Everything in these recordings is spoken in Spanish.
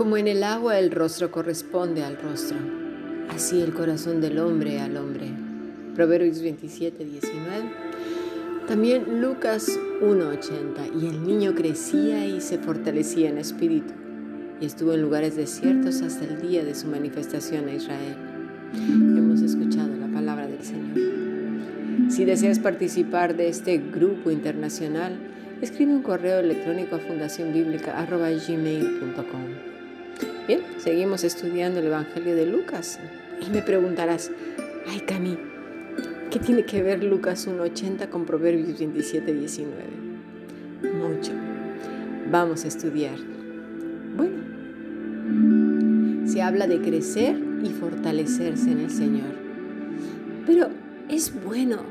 Como en el agua el rostro corresponde al rostro, así el corazón del hombre al hombre. Proverbios 27, 19. También Lucas 1.80. Y el niño crecía y se fortalecía en espíritu, y estuvo en lugares desiertos hasta el día de su manifestación a Israel. Hemos escuchado la palabra del Señor. Si deseas participar de este grupo internacional, escribe un correo electrónico a fundacionbiblica.gmail.com. Seguimos estudiando el Evangelio de Lucas. Y me preguntarás, ay Cami, ¿qué tiene que ver Lucas 1.80 con Proverbios 27.19? Mucho. Vamos a estudiar. Bueno, se habla de crecer y fortalecerse en el Señor. Pero es bueno,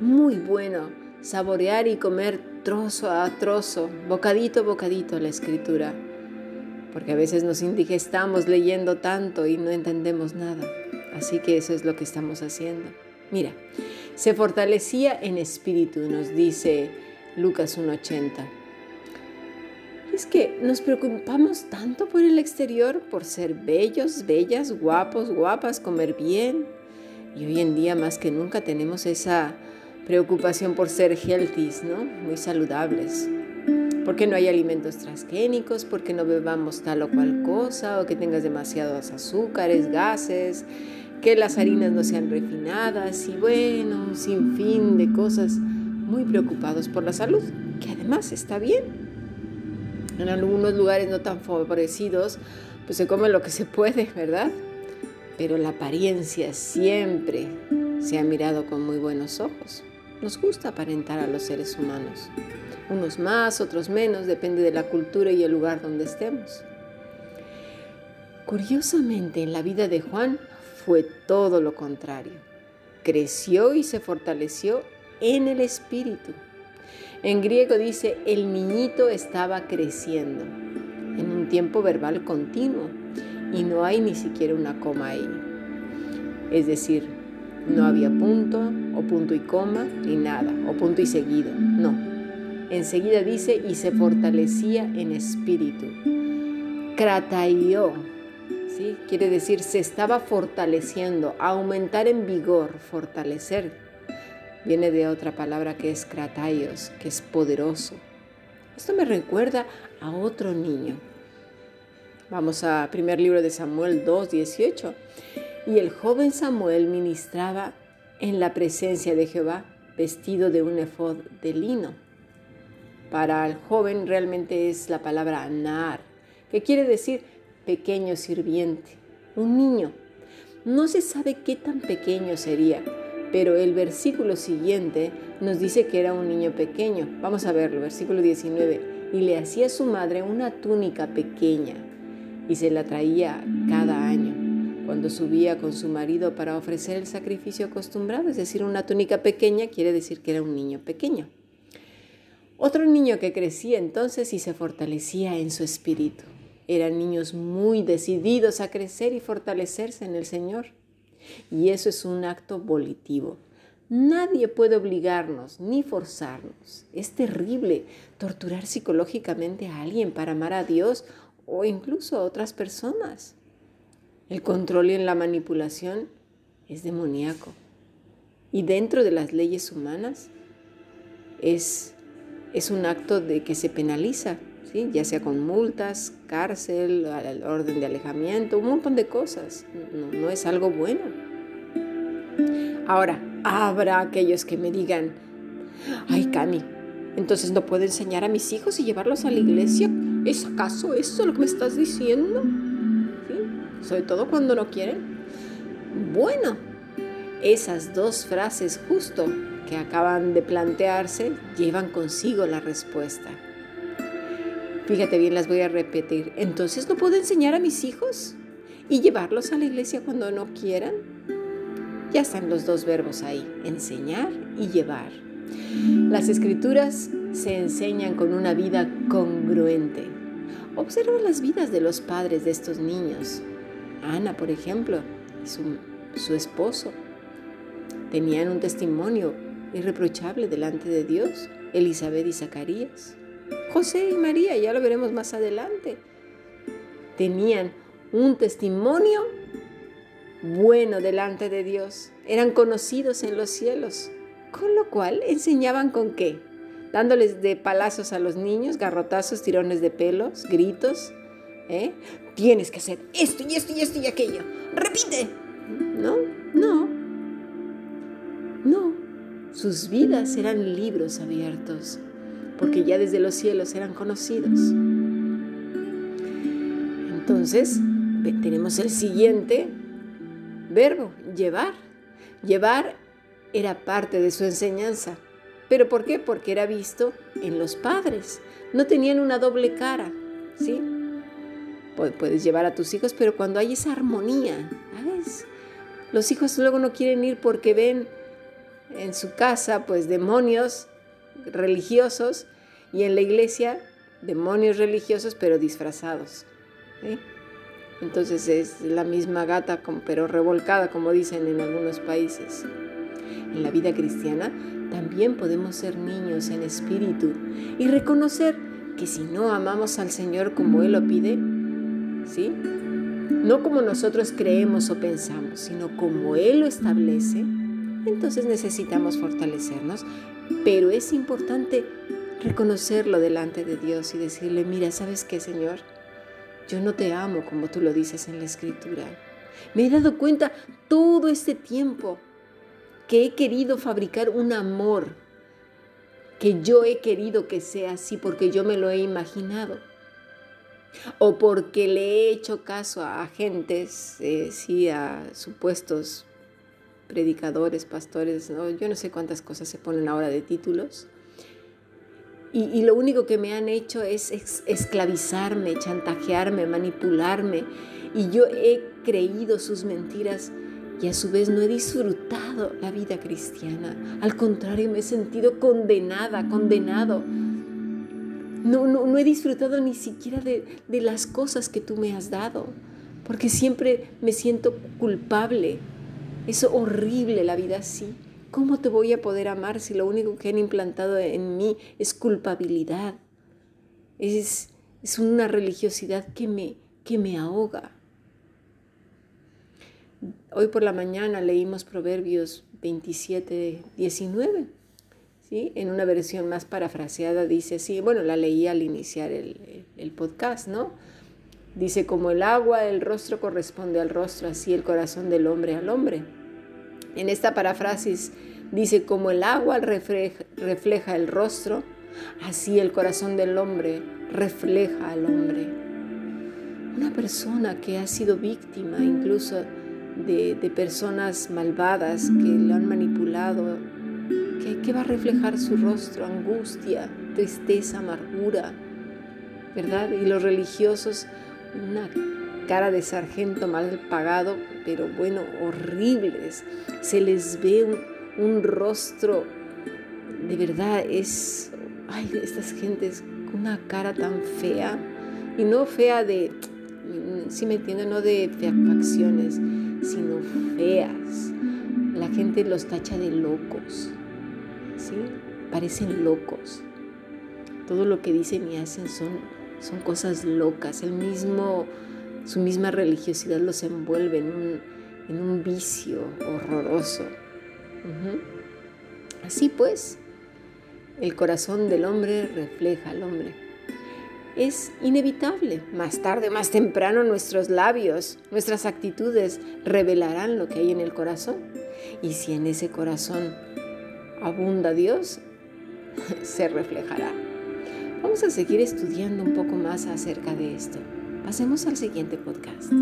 muy bueno, saborear y comer trozo a trozo, bocadito a bocadito la escritura porque a veces nos indigestamos leyendo tanto y no entendemos nada. Así que eso es lo que estamos haciendo. Mira, se fortalecía en espíritu, nos dice Lucas 1.80. Es que nos preocupamos tanto por el exterior, por ser bellos, bellas, guapos, guapas, comer bien. Y hoy en día más que nunca tenemos esa preocupación por ser healthy, ¿no? Muy saludables porque no hay alimentos transgénicos, porque no bebamos tal o cual cosa, o que tengas demasiados azúcares, gases, que las harinas no sean refinadas y bueno, sin fin de cosas muy preocupados por la salud, que además está bien. En algunos lugares no tan favorecidos, pues se come lo que se puede, ¿verdad? Pero la apariencia siempre se ha mirado con muy buenos ojos. Nos gusta aparentar a los seres humanos unos más, otros menos, depende de la cultura y el lugar donde estemos. Curiosamente, en la vida de Juan fue todo lo contrario. Creció y se fortaleció en el espíritu. En griego dice, el niñito estaba creciendo, en un tiempo verbal continuo, y no hay ni siquiera una coma ahí. Es decir, no había punto o punto y coma ni nada, o punto y seguido, no Enseguida dice, y se fortalecía en espíritu. Krataió, ¿sí? quiere decir, se estaba fortaleciendo, aumentar en vigor, fortalecer. Viene de otra palabra que es krataios, que es poderoso. Esto me recuerda a otro niño. Vamos a primer libro de Samuel 2, 18. Y el joven Samuel ministraba en la presencia de Jehová, vestido de un efod de lino para el joven realmente es la palabra nar, que quiere decir pequeño sirviente, un niño. No se sabe qué tan pequeño sería, pero el versículo siguiente nos dice que era un niño pequeño. Vamos a verlo, versículo 19. Y le hacía a su madre una túnica pequeña y se la traía cada año cuando subía con su marido para ofrecer el sacrificio acostumbrado, es decir, una túnica pequeña quiere decir que era un niño pequeño. Otro niño que crecía entonces y se fortalecía en su espíritu. Eran niños muy decididos a crecer y fortalecerse en el Señor. Y eso es un acto volitivo. Nadie puede obligarnos ni forzarnos. Es terrible torturar psicológicamente a alguien para amar a Dios o incluso a otras personas. El control y la manipulación es demoníaco. Y dentro de las leyes humanas es es un acto de que se penaliza, ¿sí? ya sea con multas, cárcel, orden de alejamiento, un montón de cosas. No, es algo bueno. Ahora, habrá aquellos que me digan, ay Cami, entonces no puedo enseñar a mis hijos y llevarlos a la iglesia. ¿Es acaso eso lo que me estás diciendo? Sobre todo cuando no quieren. Bueno, esas dos frases justo que acaban de plantearse llevan consigo la respuesta. Fíjate bien, las voy a repetir. Entonces, ¿no puedo enseñar a mis hijos y llevarlos a la iglesia cuando no quieran? Ya están los dos verbos ahí, enseñar y llevar. Las escrituras se enseñan con una vida congruente. Observa las vidas de los padres de estos niños. Ana, por ejemplo, y su, su esposo tenían un testimonio irreprochable delante de Dios, Elizabeth y Zacarías, José y María, ya lo veremos más adelante. tenían un testimonio bueno delante de Dios, eran conocidos en los cielos, con lo cual enseñaban con qué, dándoles de palazos a los niños, garrotazos, tirones de pelos, gritos, ¿eh? Tienes que hacer esto y esto y esto y aquello. Repite. No, no. No. Sus vidas eran libros abiertos, porque ya desde los cielos eran conocidos. Entonces, tenemos el siguiente verbo, llevar. Llevar era parte de su enseñanza. ¿Pero por qué? Porque era visto en los padres. No tenían una doble cara, ¿sí? Puedes llevar a tus hijos, pero cuando hay esa armonía, ¿sabes? Los hijos luego no quieren ir porque ven en su casa, pues, demonios religiosos y en la iglesia demonios religiosos, pero disfrazados. Entonces es la misma gata, pero revolcada, como dicen en algunos países. En la vida cristiana también podemos ser niños en espíritu y reconocer que si no amamos al Señor como Él lo pide, ¿sí? No como nosotros creemos o pensamos, sino como Él lo establece, entonces necesitamos fortalecernos, pero es importante reconocerlo delante de Dios y decirle, mira, ¿sabes qué, Señor? Yo no te amo como tú lo dices en la escritura. Me he dado cuenta todo este tiempo que he querido fabricar un amor, que yo he querido que sea así porque yo me lo he imaginado o porque le he hecho caso a agentes, eh, sí, a supuestos predicadores, pastores, yo no sé cuántas cosas se ponen ahora de títulos. Y, lo único que me han hecho es esclavizarme, chantajearme, manipularme. Y yo he creído sus mentiras y a su vez no he disfrutado la vida cristiana. Al contrario, me he sentido condenada, condenado no, no, he disfrutado ni siquiera de las cosas que tú me has dado, porque siempre me siento culpable. Es horrible la vida así. ¿Cómo te voy a poder amar si lo único que han implantado en mí es culpabilidad? Es, es una religiosidad que me, que me ahoga. Hoy por la mañana leímos Proverbios 27, 19 en una versión más parafraseada dice así, bueno, la leí al iniciar el, podcast, ¿no? Dice, como el agua, el rostro corresponde al rostro, así el corazón del hombre al hombre. En esta paráfrasis dice, como el agua refleja, el rostro, así el corazón del hombre refleja al hombre. Una persona que ha sido víctima incluso de, de personas malvadas que lo han manipulado ¿Qué, va a reflejar su rostro? Angustia, tristeza, amargura, ¿verdad? Y los religiosos, una cara de sargento mal pagado, pero bueno, horribles. Se les ve un, rostro, de verdad, es, ay, estas gentes una cara tan fea, y no fea de, si me entienden, no de facciones, sino feas. La gente los tacha de locos. Parecen locos. Todo lo que dicen y hacen son, son cosas locas. El mismo, su misma religiosidad los envuelve en un, vicio horroroso. Así pues, el corazón del hombre refleja al hombre. Es inevitable, más tarde, más temprano, nuestros labios, nuestras actitudes revelarán lo que hay en el corazón. Y si en ese corazón abunda Dios, se reflejará. Vamos a seguir estudiando un poco más acerca de esto. Pasemos al siguiente podcast.